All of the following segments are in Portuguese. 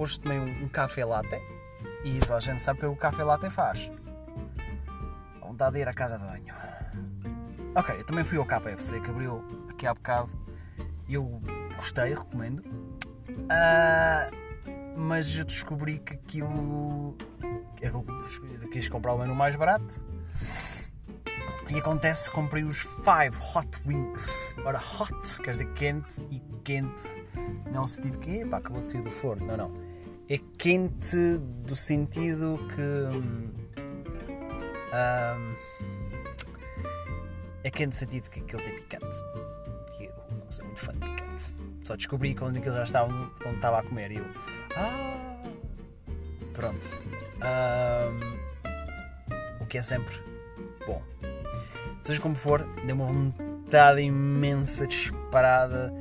hoje tomei um, café latte e toda a gente sabe o que o café latte faz. A vontade de ir à casa de banho. Ok, eu também fui ao KFC que abriu aqui há bocado e eu gostei, recomendo. Ah, mas eu descobri que aquilo. Eu quis comprar o menu mais barato. E acontece que comprei os 5 Hot Wings. Ora, hot quer dizer quente e quente não é um sentido que epá, acabou de sair do forno. Não, não. É quente do sentido que. Hum, hum, é quente no sentido que aquilo tem picante. E eu não sou muito fã de picante. Só descobri quando aquilo já estava, quando estava a comer. E eu. Ah! Pronto. Um, o que é sempre bom. Seja como for, deu uma vontade imensa, disparada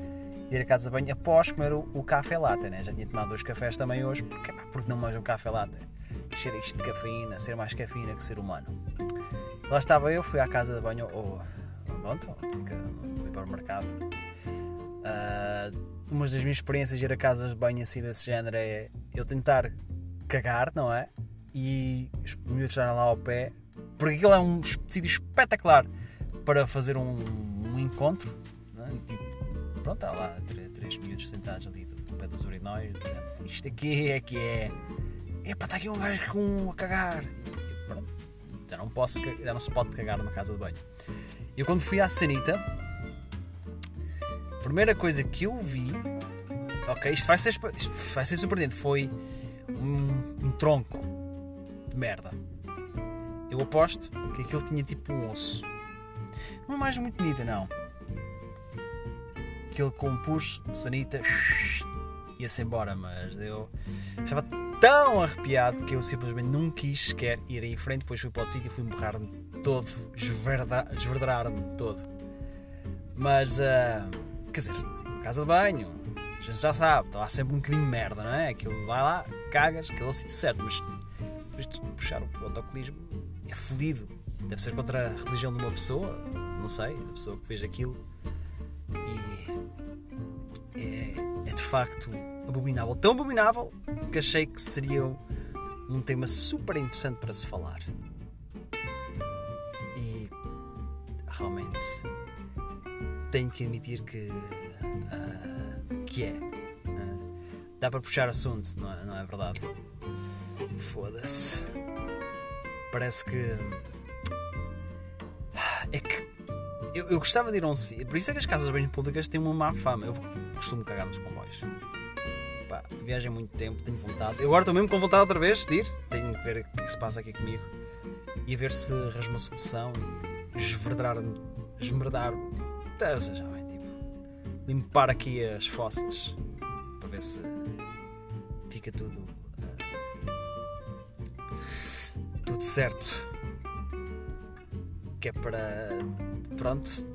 ir a casa de banho após comer o, o café latte, né? Já tinha tomado dois cafés também hoje, porque, pá, porque não manjo um café latte? Cheira isto de cafeína, ser mais cafeína que ser humano. Lá estava eu, fui à casa de banho, ou pronto, fica no hipermercado. Uh, uma das minhas experiências de ir a casas de banho assim desse género é eu tentar cagar, não é? E os miúdos estarem lá ao pé, porque aquilo é um sítio espetacular para fazer um, um encontro, pronto, está lá três, três miúdos sentados ali do pé dos urinóis, isto aqui é que é, epá, está aqui um gajo com a cagar, e pronto, já não, posso, já não se pode cagar numa casa de banho. Eu quando fui à Sanita, a primeira coisa que eu vi, ok, isto vai ser, isto vai ser surpreendente, foi um, um tronco de merda. Eu aposto que aquilo tinha tipo um osso. Uma imagem muito bonita, não. Com um push de sanita ia-se embora, mas eu estava tão arrepiado que eu simplesmente não quis sequer ir em frente. Depois fui para o sítio e fui-me borrar-me todo, esverderar-me todo. Mas, uh, quer dizer, casa de banho, a gente já sabe, está lá sempre um bocadinho de merda, não é? Aquilo vai lá, cagas, aquele é o sítio certo, mas depois de puxar o autocolismo é fodido. Deve ser contra a religião de uma pessoa, não sei, a pessoa que fez aquilo. E facto abominável. Tão abominável que achei que seria um tema super interessante para se falar. E realmente tenho que admitir que. Uh, que é. Uh, dá para puxar assunto, não é, não é verdade? Foda-se. Parece que. É que. Eu, eu gostava de ir a um sítio. Por isso é que as casas banho públicas têm uma má fama. Eu costumo cagar nos comboios. Pá, viagem muito tempo, tenho vontade. Eu agora estou mesmo com vontade outra vez de ir. Tenho que ver o que, é se passa aqui comigo. E a ver se arranjo uma solução e esverdar-me. Esmerdar-me. Ou seja, bem, tipo. Limpar aqui as fossas. Para ver se fica tudo. Uh, tudo certo. Que é para. Pronto.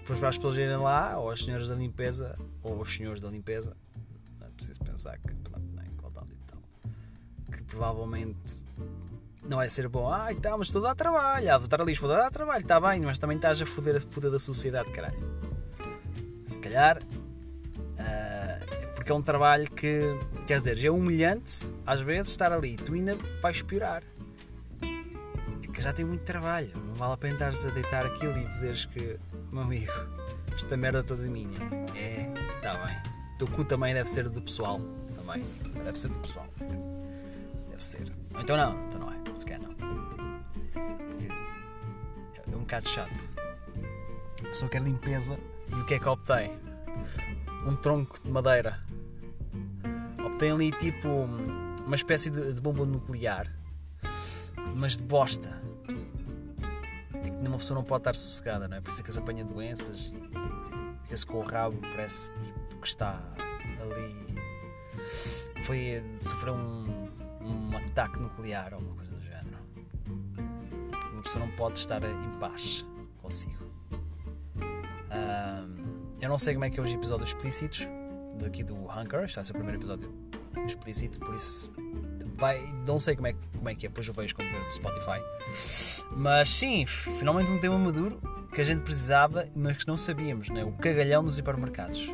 Depois para as pessoas irem lá, ou as senhoras da limpeza, ou os senhores da limpeza. Não é preciso pensar que. Pronto, nem igualdade e tal. Que provavelmente não vai ser bom. Ai, tá, mas estou a dar trabalho. Ah, vou estar ali, vou dar trabalho, está bem, mas também estás a foder a poder da sociedade, caralho. Se calhar. Uh, porque é um trabalho que. Quer dizer, é humilhante às vezes estar ali. Tu ainda vais piorar. Que já tem muito trabalho. Não vale a pena estares a deitar aquilo e dizeres que, meu amigo, esta merda toda é minha. É, está bem. O teu cu também deve ser do pessoal. Também. Deve ser do pessoal. Deve ser. Então não, então não é. Se calhar não. É um bocado chato. A pessoa quer limpeza e o que é que obtém? Um tronco de madeira. Obtém ali tipo uma espécie de, de bomba nuclear, mas de bosta. Uma pessoa não pode estar sossegada, não é? Por isso é que se apanha doenças e fica-se com o rabo, parece tipo que está ali. Foi. sofreu um, um ataque nuclear ou uma coisa do género. Uma pessoa não pode estar em paz consigo. Um, eu não sei como é que é os episódios explícitos daqui do Hunker, este vai ser o primeiro episódio explícito, por isso vai, não sei como é, como é que é, depois eu vejo quando ver no Spotify. Mas sim, finalmente um tema maduro que a gente precisava, mas que não sabíamos, né? o cagalhão nos hipermercados.